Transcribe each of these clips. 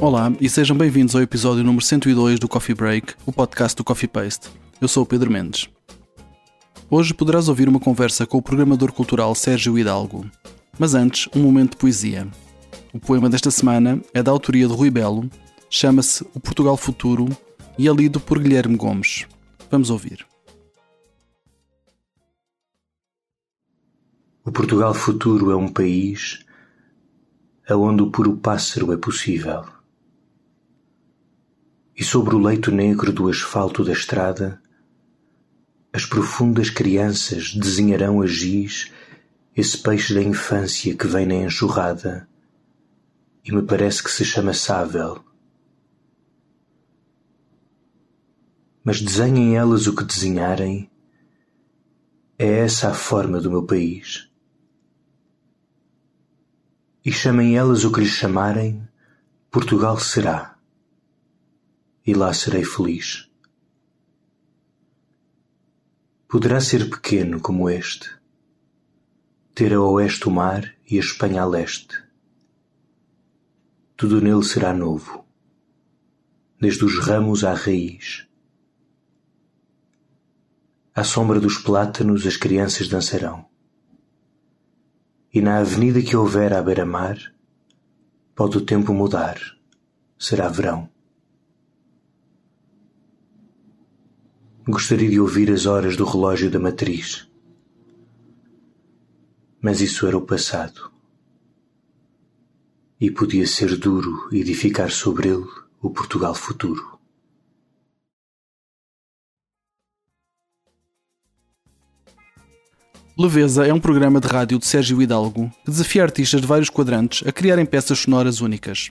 Olá e sejam bem-vindos ao episódio número 102 do Coffee Break, o podcast do Coffee Paste. Eu sou o Pedro Mendes. Hoje poderás ouvir uma conversa com o programador cultural Sérgio Hidalgo. Mas antes, um momento de poesia. O poema desta semana é da autoria de Rui Belo, chama-se O Portugal Futuro e é lido por Guilherme Gomes. Vamos ouvir. O Portugal futuro é um país aonde o puro pássaro é possível. E sobre o leito negro do asfalto da estrada, as profundas crianças desenharão a giz esse peixe da infância que vem na enxurrada e me parece que se chama Sável. Mas desenhem elas o que desenharem, é essa a forma do meu país e chamem elas o que lhes chamarem, Portugal será, e lá serei feliz. Poderá ser pequeno como este, ter a oeste o mar e a Espanha a leste. Tudo nele será novo, desde os ramos à raiz. À sombra dos plátanos as crianças dançarão e na avenida que houver à beira-mar, pode o tempo mudar, será verão. Gostaria de ouvir as horas do relógio da matriz, mas isso era o passado. E podia ser duro edificar sobre ele o Portugal futuro. Leveza é um programa de rádio de Sérgio Hidalgo que desafia artistas de vários quadrantes a criarem peças sonoras únicas.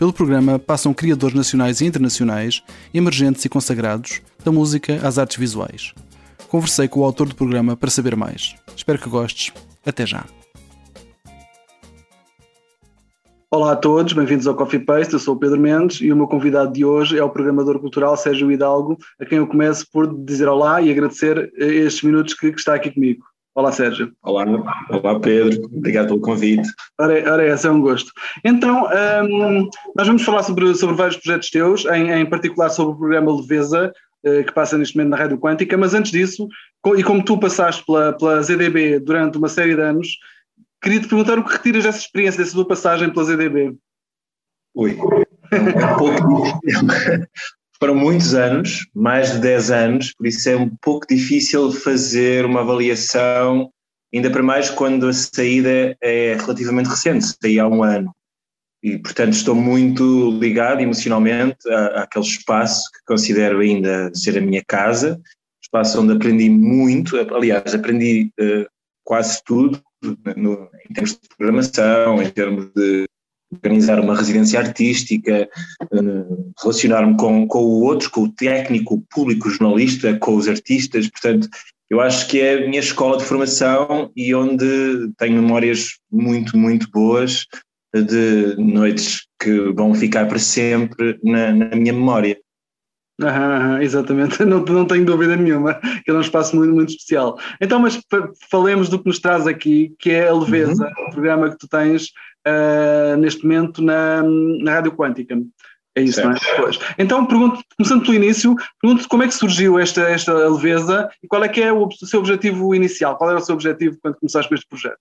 Pelo programa passam criadores nacionais e internacionais, emergentes e consagrados, da música às artes visuais. Conversei com o autor do programa para saber mais. Espero que gostes. Até já. Olá a todos, bem-vindos ao Coffee Paste. Eu sou o Pedro Mendes e o meu convidado de hoje é o programador cultural Sérgio Hidalgo, a quem eu começo por dizer olá e agradecer estes minutos que, que está aqui comigo. Olá, Sérgio. Olá, olá Pedro. Obrigado pelo convite. Ora, ora essa é um gosto. Então, um, nós vamos falar sobre, sobre vários projetos teus, em, em particular sobre o programa Leveza, uh, que passa neste momento na Rádio Quântica, mas antes disso, e como tu passaste pela, pela ZDB durante uma série de anos, queria te perguntar o que retiras dessa experiência, dessa tua passagem pela ZDB? Ui, é um pouco foram muitos anos, mais de 10 anos, por isso é um pouco difícil fazer uma avaliação, ainda para mais quando a saída é relativamente recente, saí há um ano. E, portanto, estou muito ligado emocionalmente àquele espaço que considero ainda ser a minha casa, espaço onde aprendi muito, aliás, aprendi uh, quase tudo no, em termos de programação, em termos de organizar uma residência artística, eh, relacionar-me com, com o outro, com o técnico, o público, o jornalista, com os artistas, portanto, eu acho que é a minha escola de formação e onde tenho memórias muito, muito boas de noites que vão ficar para sempre na, na minha memória. Ah, exatamente, não, não tenho dúvida nenhuma, que é um espaço muito, muito especial. Então, mas falemos do que nos traz aqui, que é a Leveza, uhum. o programa que tu tens uh, neste momento na, na Rádio Quântica. É isso, certo. não é? Pois. Então, pergunto, começando pelo início, pergunto como é que surgiu esta, esta leveza e qual é que é o, o seu objetivo inicial? Qual era o seu objetivo quando começaste com este projeto?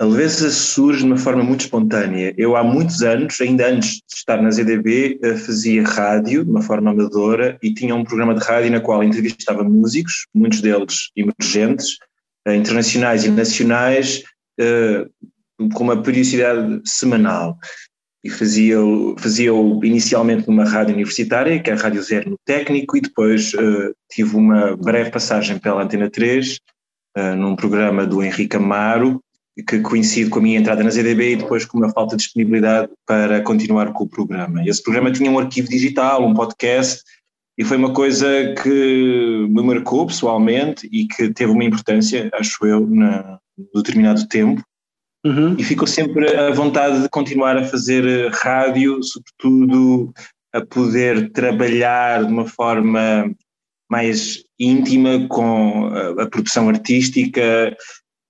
A leveza surge de uma forma muito espontânea. Eu, há muitos anos, ainda antes de estar na ZDB, eh, fazia rádio de uma forma amadora e tinha um programa de rádio na qual entrevistava músicos, muitos deles emergentes, eh, internacionais e nacionais, com uma periodicidade semanal. E fazia-o fazia inicialmente numa rádio universitária, que é a Rádio Zero no Técnico, e depois uh, tive uma breve passagem pela Antena 3, uh, eh, num programa do Henrique Amaro, que coincide com a minha entrada na ZDB e depois com uma falta de disponibilidade para continuar com o programa. Esse programa tinha um arquivo digital, um podcast, e foi uma coisa que me marcou pessoalmente e que teve uma importância, acho eu, na, determinado tempo, Uhum. E ficou sempre a vontade de continuar a fazer eh, rádio, sobretudo a poder trabalhar de uma forma mais íntima com a, a produção artística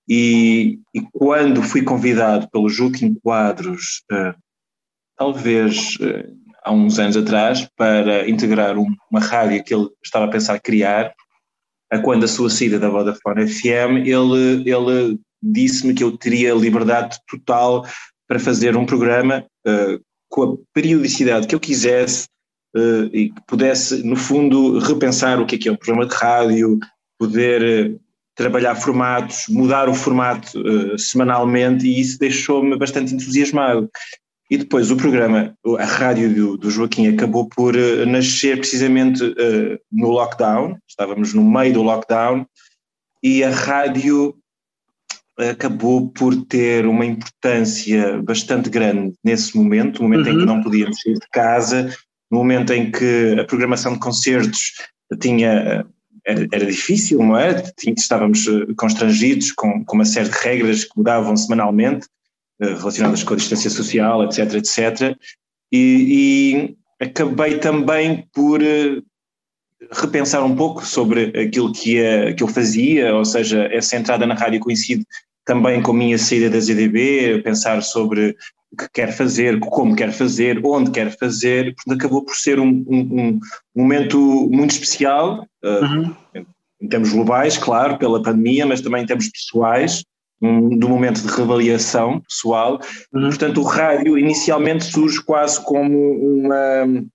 e, e, quando fui convidado pelo Juquim Quadros uh, talvez há uns anos atrás, para integrar uma rádio que ele estava a pensar criar, quando a sua saída da Vodafone FM, ele, ele disse-me que eu teria liberdade total para fazer um programa uh, com a periodicidade que eu quisesse uh, e que pudesse, no fundo, repensar o que é que é um programa de rádio, poder uh, trabalhar formatos, mudar o formato semanalmente e isso deixou-me bastante entusiasmado. E depois o programa, a rádio do, do Joaquim acabou por uh, nascer precisamente uh, no lockdown, estávamos no meio do lockdown, e a rádio acabou por ter uma importância bastante grande nesse momento, no momento uhum. em que uhum. não podíamos sair de casa, no momento em que a programação de concertos tinha era, era difícil, não é? Estávamos eh, constrangidos com, com uma série de regras que mudavam semanalmente, eh, relacionadas com a distância social, etc, etc. E, e acabei também por eh, repensar um pouco sobre aquilo que, é, que eu fazia, ou seja, essa entrada na rádio coincide também com a minha saída da ZDB, pensar sobre o que quer fazer, como quer fazer, onde quer fazer, portanto acabou por ser um, um, um momento muito especial, eh, uhum. uh, em termos globais, claro, pela pandemia, mas também em termos pessoais, um, do momento de reavaliação pessoal. Uhum. Portanto, o rádio inicialmente surge quase como uma,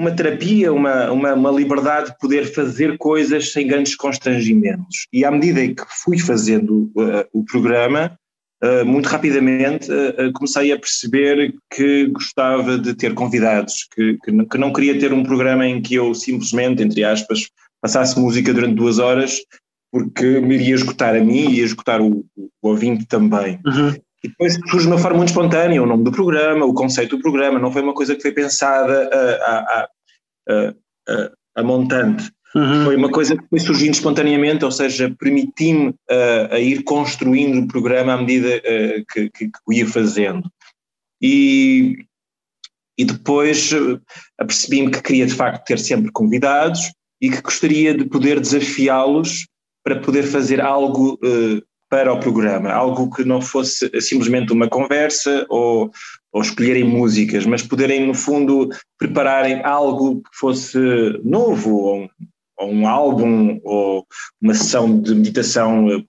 uma terapia, uma, uma, uma, liberdade de poder fazer coisas sem grandes constrangimentos. E à medida que fui fazendo uh, o programa, uh, muito rapidamente uh, comecei a perceber que gostava de ter convidados, que, que não, que, não, queria ter um programa em que eu simplesmente, entre aspas, passasse música durante duas horas porque me iria escutar a mim e ia escutar o, o ouvinte também. Uhum. E depois surge de uma forma muito espontânea o nome do programa, o conceito do programa, não foi uma coisa que foi pensada a, a, a, a, montante. Uhum. Foi uma coisa que foi surgindo espontaneamente, ou seja, permiti-me a ir construindo o programa à medida que, que, que o ia fazendo. E, e depois apercebi-me que queria de facto ter sempre convidados e que gostaria de poder desafiá-los para poder fazer algo uh, para o programa, algo que não fosse simplesmente uma conversa ou, ou escolherem músicas, mas poderem, no fundo, prepararem algo que fosse novo, ou um, ou um álbum, ou uma sessão de meditação eh,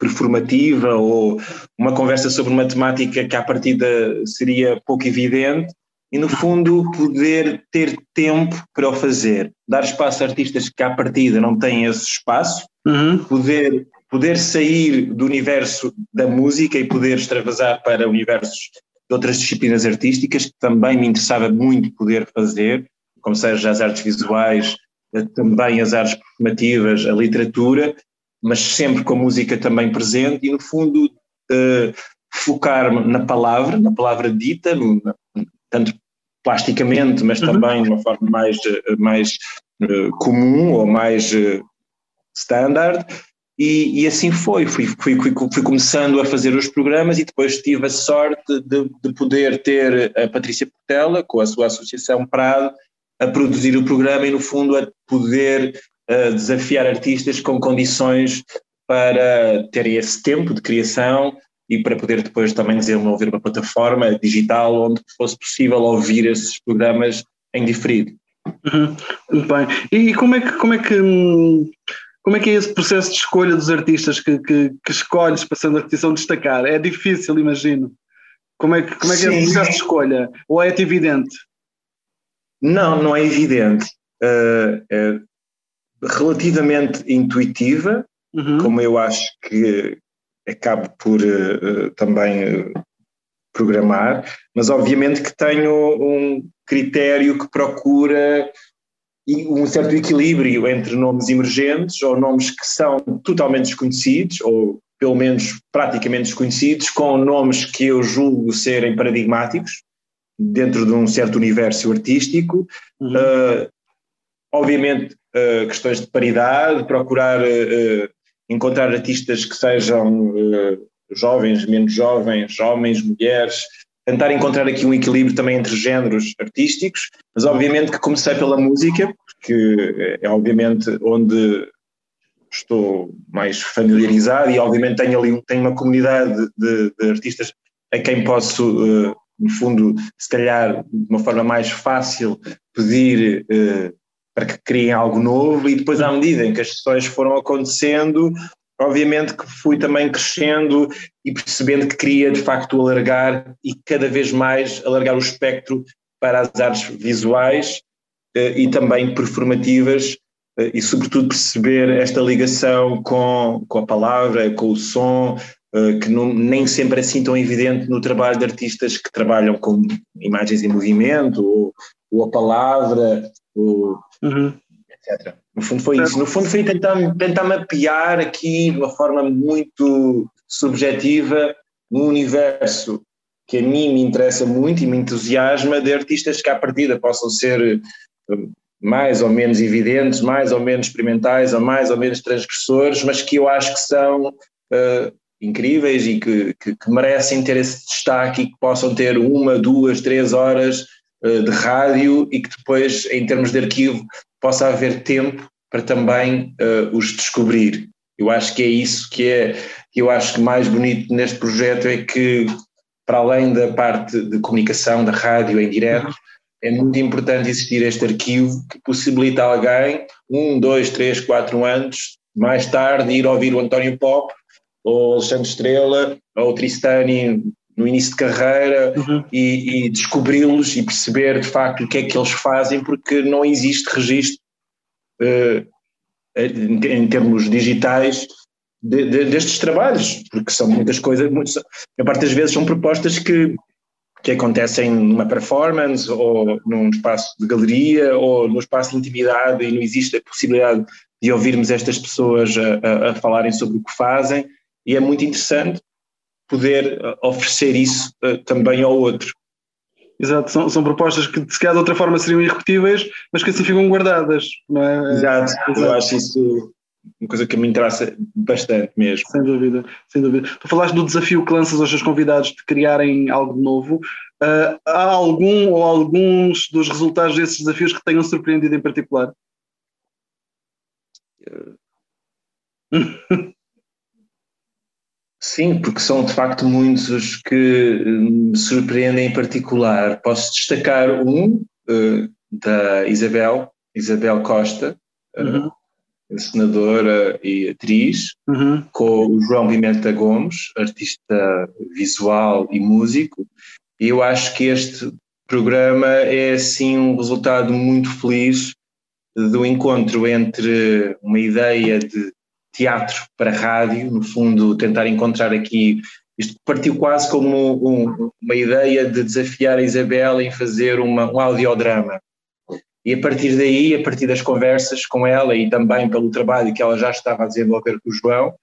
performativa, ou uma conversa sobre uma temática que à partida seria pouco evidente, e no fundo poder ter tempo para o fazer, dar espaço a artistas que à partida não têm esse espaço, uhum. poder, poder sair do universo da música e poder extravasar para universos de outras disciplinas artísticas que também me interessava muito poder fazer, como seja as artes visuais, eh, também as artes performativas, a literatura, mas sempre com a música também presente e no fundo uh, focar-me na palavra, na palavra dita, tanto plasticamente, mas uhum. também de uma forma mais, eh, mais comum ou mais uh, standard. E, e, assim foi, fui, fui, fui, fui, começando a fazer os programas e depois tive a sorte de, de poder ter a Patrícia Portela, com a sua associação Prado, a produzir o programa e no fundo a poder uh, desafiar artistas com condições para terem esse tempo de criação e para poder depois também desenvolver uma plataforma digital onde fosse possível ouvir esses programas em diferido. Uhum. Muito bem. E como é que como é que como é que é esse processo de escolha dos artistas que, que, que escolhes para ser artista destacar? É difícil, imagino. Como é que, como é, que é o processo de escolha? Ou é-te evidente? Não, não é evidente. Uh, é relativamente intuitiva, uhum. como eu acho que, acabo por uh, também programar, mas obviamente que tenho um critério que procura um certo equilíbrio entre nomes emergentes ou nomes que são totalmente desconhecidos ou pelo menos praticamente desconhecidos, com nomes que eu julgo serem paradigmáticos dentro de um certo universo artístico. Uhum. Uh, obviamente, uh, questões de paridade, procurar uh, encontrar artistas que sejam jovens, menos jovens, homens, mulheres, tentar encontrar aqui um equilíbrio também entre géneros artísticos, mas obviamente que comecei pela música, porque é obviamente onde estou mais familiarizado e obviamente tenho ali tenho uma comunidade de, de artistas a quem posso uh, no fundo, se calhar de uma forma mais fácil, pedir uh, para que criem algo novo e depois, à medida em que as sessões foram acontecendo, obviamente que fui também crescendo e percebendo que queria de facto alargar e cada vez mais alargar o espectro para as artes visuais uh, e também performativas uh, e sobretudo perceber esta ligação com, com a palavra, com o som, eh, que não, nem sempre é assim tão evidente no trabalho de artistas que trabalham com imagens em movimento, ou, ou a palavra, ou, uhum. Etc. No fundo foi isso. No fundo foi tentar, tentar mapear aqui de uma forma muito subjetiva um universo que a mim me interessa muito e me entusiasma de artistas que à partida possam ser eh, mais ou menos evidentes, mais ou menos experimentais, ou mais ou menos transgressores, mas que eu acho que são uh, incríveis e que, que, que, merecem ter esse destaque e que possam ter uma, duas, três horas de rádio e que depois, em termos de arquivo, possa haver tempo para também uh, os descobrir. Eu acho que é isso que é, que eu acho que mais bonito neste projeto é que, para além da parte de comunicação, da rádio em direto, é muito importante existir este arquivo que possibilita alguém, um, dois, três, quatro anos, mais tarde, ir ouvir o António Pop ou Alexandre Estrela, ou Tristani no início de carreira uhum. e, e descobri-los e perceber de facto o que é que eles fazem, porque não existe registro uh, em, em, termos digitais de, de, destes trabalhos, porque são muitas coisas, muito, a parte das vezes são propostas que, que acontecem numa performance ou num espaço de galeria ou num espaço de intimidade e não existe a possibilidade de ouvirmos estas pessoas a, a, a falarem sobre o que fazem e é muito interessante poder uh, oferecer isso uh, também ao outro. Exato, são, são propostas que se calhar de outra forma seriam irrepetíveis, mas que assim ficam guardadas, não é? Exato, Exato. eu acho isso uma coisa que me interessa bastante mesmo. Sem dúvida, sem dúvida. Tu falaste do desafio que lanças aos teus convidados de criarem algo novo. Uh, há algum ou alguns dos resultados desses desafios que tenham surpreendido em particular? Uh... Sim, porque são de facto muitos os que me surpreendem em particular. Posso destacar um uh, da Isabel, Isabel Costa, eh, uhum. uh, senadora e atriz, uhum. com o João Pimenta Gomes, artista visual e músico. E eu acho que este programa é assim um resultado muito feliz do encontro entre uma ideia de teatro para rádio, no fundo, tentar encontrar aqui. Isto partiu quase como um, uma ideia de desafiar a Isabel em fazer uma, um audiodrama. E a partir daí, a partir das conversas com ela e também pelo trabalho que ela já estava a desenvolver com o João,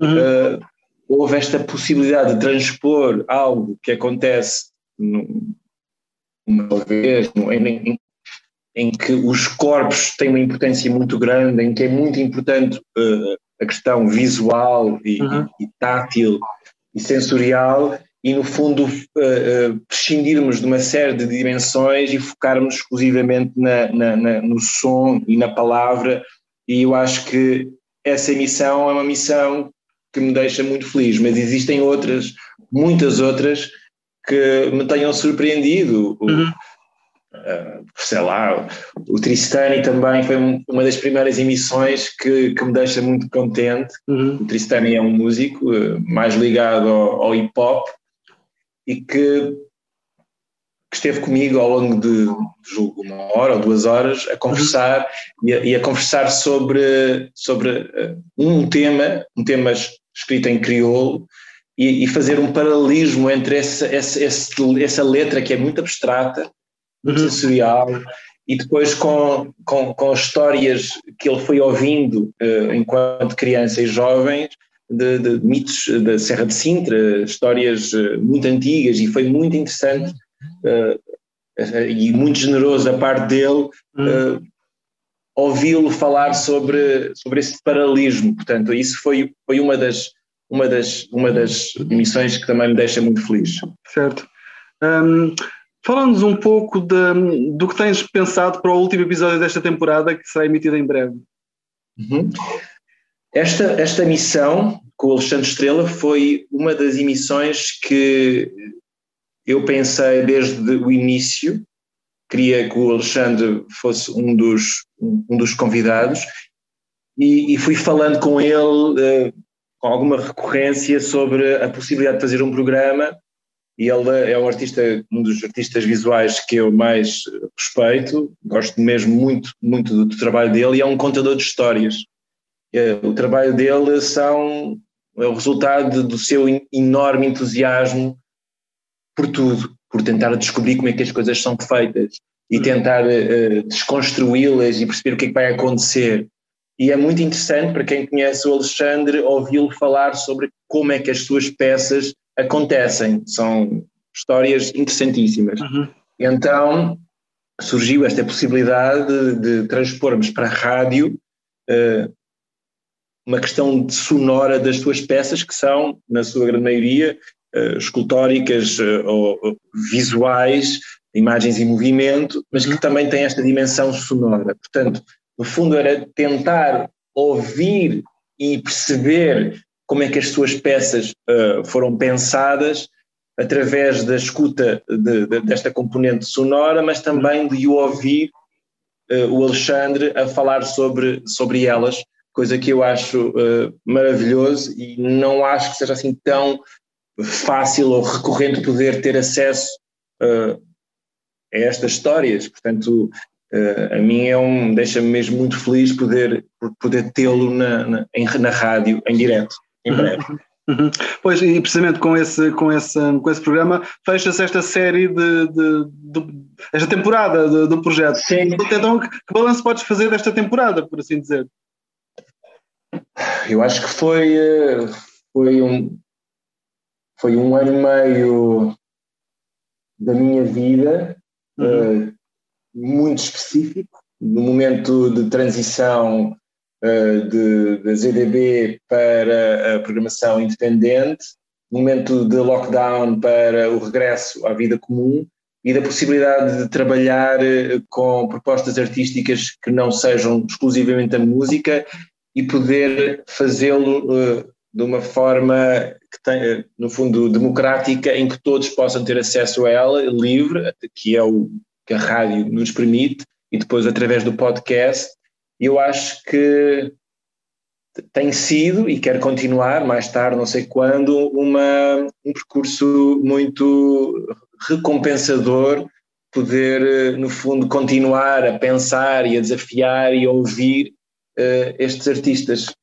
uhum. uh, houve esta possibilidade de transpor algo que acontece uma vez em, em, em, que os corpos têm uma importância muito grande, em que é muito importante uh, a questão visual e, uhum. e, tátil e sensorial e no fundo uh, uh, prescindirmos de uma série de dimensões e focarmos exclusivamente na, na, na, no som e na palavra e eu acho que essa missão é uma missão que me deixa muito feliz, mas existem outras, muitas outras que me tenham surpreendido. Uhum. Uh, sei lá, o Tristani também foi uma das primeiras emissões que, que me deixa muito contente. Uhum. O Tristani é um músico uh, mais ligado ao, ao hip hop e que, que, esteve comigo ao longo de julgo, uma hora ou duas horas a conversar uhum. e, a, e, a, conversar sobre, sobre uh, um tema, um tema escrito em crioulo. E, e fazer um paralelismo entre essa, essa, essa letra que é muito abstrata uhum. sensorial, e depois com, com, com histórias que ele foi ouvindo uh, enquanto criança e jovem, de, de, mitos da Serra de Sintra, histórias uh, muito antigas, e foi muito interessante uh, e muito generoso da parte dele uhum. ouvi-lo falar sobre, sobre esse paralelismo. Portanto, isso foi, foi uma, das, uma, das, uma das emissões que também me deixa muito feliz. Certo. Um, Fala-nos um pouco de, do que tens pensado para o último episódio desta temporada, que será emitido em breve. Uhum. Esta, esta missão com o Alexandre Estrela foi uma das emissões que eu pensei desde o início, queria que o Alexandre fosse um dos, um dos convidados, e, e fui falando com ele uh, com alguma recorrência sobre a possibilidade de fazer um programa e ele é um artista, um dos artistas visuais que eu mais respeito, gosto mesmo muito, muito do, do trabalho dele e é um contador de histórias. É, o trabalho dele são é o resultado do seu enorme entusiasmo por tudo, por tentar descobrir como é que as coisas são feitas e tentar uh, desconstruí-las e perceber o que é que vai acontecer. E é muito interessante para quem conhece o Alexandre ouvi-lo falar sobre como é que as suas peças acontecem. São histórias interessantíssimas. Uhum. Então surgiu esta possibilidade de, de transpormos para a rádio uh, uma questão sonora das suas peças, que são, na sua grande maioria, uh, escultóricas uh, ou visuais, imagens em movimento, mas que uhum. também têm esta dimensão sonora. Portanto, no fundo, era tentar ouvir e perceber como é que as suas peças uh, foram pensadas através da escuta de, de, desta componente sonora, mas também de ouvir uh, o Alexandre a falar sobre, sobre elas, coisa que eu acho uh, maravilhoso e não acho que seja assim tão fácil ou recorrente poder ter acesso a estas histórias. Portanto, Uh, a mim é um, deixa-me mesmo muito feliz poder, poder tê-lo na, na, na rádio, em direto, em uhum. breve. Uhum. Pois, e precisamente com esse, com esse, com esse programa fecha-se esta série de, de, de esta temporada do, do projeto. Sim. Então, que balanço podes fazer desta temporada, por assim dizer? Eu acho que foi, eh, foi um foi um ano e meio da minha vida uhum. uh, muito específico, no momento de transição de, da ZDB para a programação independente, momento de lockdown para o regresso à vida comum e da possibilidade de trabalhar uh, com propostas artísticas que não sejam exclusivamente a música e poder fazê-lo uh, de uma forma que tem, no fundo, democrática, em que todos possam ter acesso a ela, livre, que é o que a rádio nos permite, e depois através do podcast, eu acho que tem sido e quer continuar mais tarde, não sei quando, uma, um percurso muito recompensador poder, no fundo, continuar a pensar e a desafiar e a ouvir uh, estes artistas.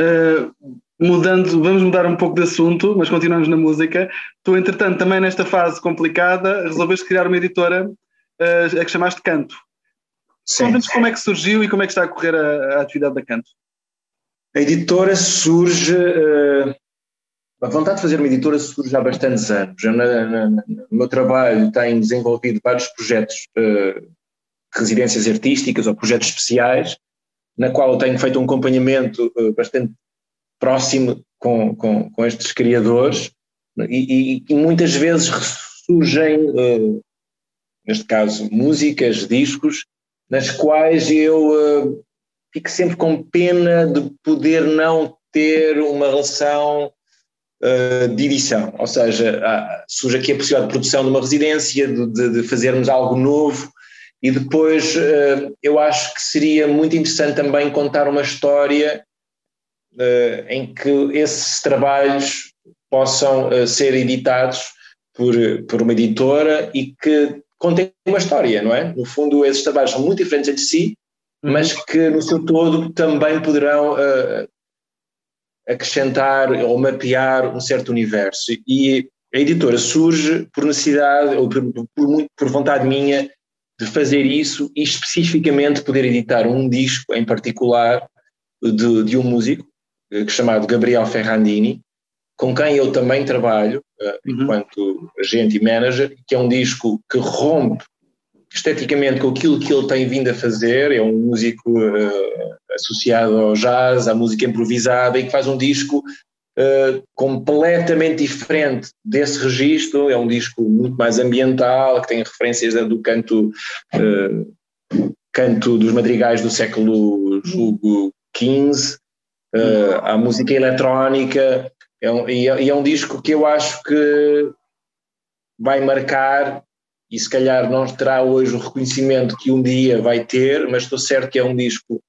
Uh, mudando, vamos mudar um pouco de assunto, mas continuamos na música. Tu, entretanto, também nesta fase complicada, resolveste criar uma editora uh, a que chamaste Canto. Conta-nos como é que surgiu e como é que está a correr a, a atividade da Canto. A editora surge. Uh, a vontade de fazer uma editora surge há bastantes anos. Eu, na, na, no meu trabalho, tenho desenvolvido vários projetos uh, de residências artísticas ou projetos especiais, na qual eu tenho feito um acompanhamento uh, bastante próximo com, com, com estes criadores e, e, e, muitas vezes surgem, uh, neste caso, músicas, discos, nas quais eu uh, fico sempre com pena de poder não ter uma relação uh, de edição, ou seja, há, surge aqui a possibilidade de produção de uma residência, de, de, de fazermos algo novo, e depois eu acho que seria muito interessante também contar uma história uh, em que esses trabalhos possam uh, ser editados por, por uma editora e que contem uma história, não é? No fundo, esses trabalhos são muito diferentes entre si, uhum. mas que no seu todo também poderão uh, acrescentar ou mapear um certo universo. E a editora surge por necessidade ou por, por, por vontade minha de fazer isso e especificamente poder editar um disco em particular de, de um músico eh, chamado Gabriel Ferrandini, com quem eu também trabalho uh, uhum. enquanto agente e manager, que é um disco que rompe esteticamente com aquilo que ele tem vindo a fazer, é um músico uh, associado ao jazz, à música improvisada, e que faz um disco uh, completamente diferente desse registro, é um disco muito mais ambiental, que tem referências do canto, canto dos madrigais do século XV, uh, à música eletrónica, é um, e, é, e, é, um disco que eu acho que vai marcar e se calhar não terá hoje o reconhecimento que um dia vai ter, mas estou certo que é um disco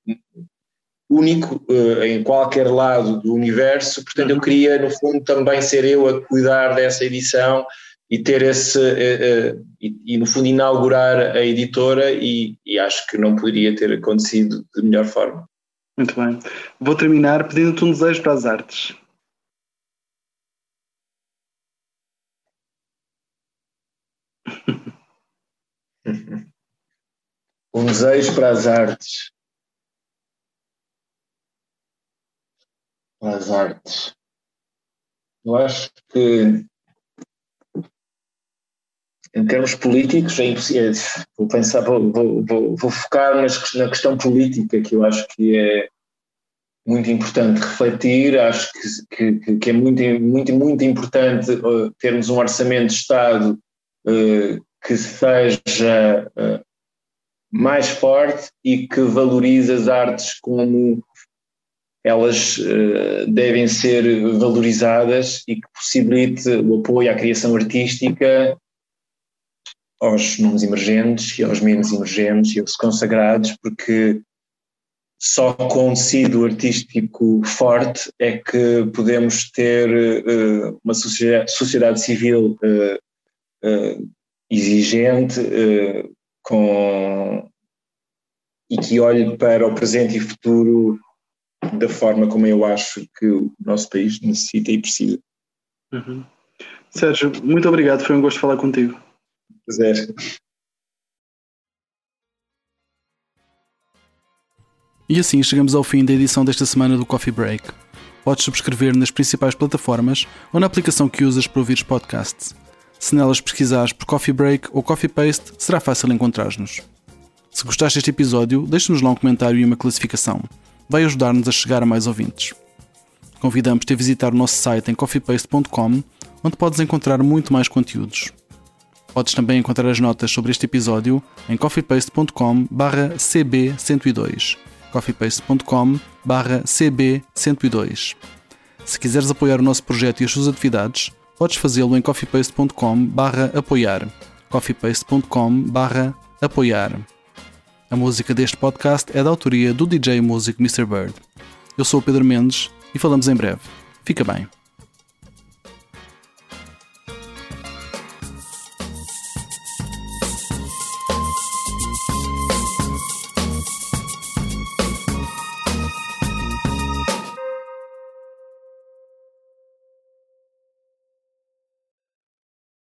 único uh, em qualquer lado do universo, portanto eu uhum. queria no fundo também ser eu a cuidar dessa edição e ter esse uh, uh, e, e, no fundo inaugurar a editora e, e acho que não poderia ter acontecido de melhor forma. Muito bem. Vou terminar pedindo-te um desejo para as artes. um desejo para as artes. Para as artes. Eu acho que em termos políticos é impossível. Vou pensar, vou, vou, vou, vou focar na questão política, que eu acho que é muito importante refletir. Acho que, que, que é muito, muito, muito importante uh, termos um orçamento de Estado uh, que seja uh, mais forte e que valorize as artes como elas devem ser valorizadas e que possibilite o apoio à criação artística aos nomes emergentes e aos menos emergentes e aos consagrados, porque só com um tecido artístico forte é que podemos ter uh, uma sociedade civil uh, uh, exigente com, e que olhe para o presente e futuro da forma como eu acho que o nosso país necessita e precisa. Uhum. Sérgio, muito obrigado, foi um gosto falar contigo quiser. E assim chegamos ao fim da edição desta semana do Coffee Break. Podes subscrever nas principais plataformas ou na aplicação que usas para ouvir podcasts. Se nelas pesquisares por Coffee Break ou Coffee Paste, será fácil encontrar-nos. Se gostaste deste episódio, deixe-nos lá um comentário e uma classificação. Vai ajudar-nos a chegar a mais ouvintes. Convidamos-te a visitar o nosso site em coffeepaste.com, onde podes encontrar muito mais conteúdos. Podes também encontrar as notas sobre este episódio em coffeepaste.com cb102 coffeepaste.com cb102 Se quiseres apoiar o nosso projeto e as suas atividades, podes fazê-lo em coffeepaste.com apoiar coffeepaste.com apoiar A música deste podcast é da autoria do DJ Music Mr. Bird. Eu sou o Pedro Mendes e falamos em breve. Fica bem.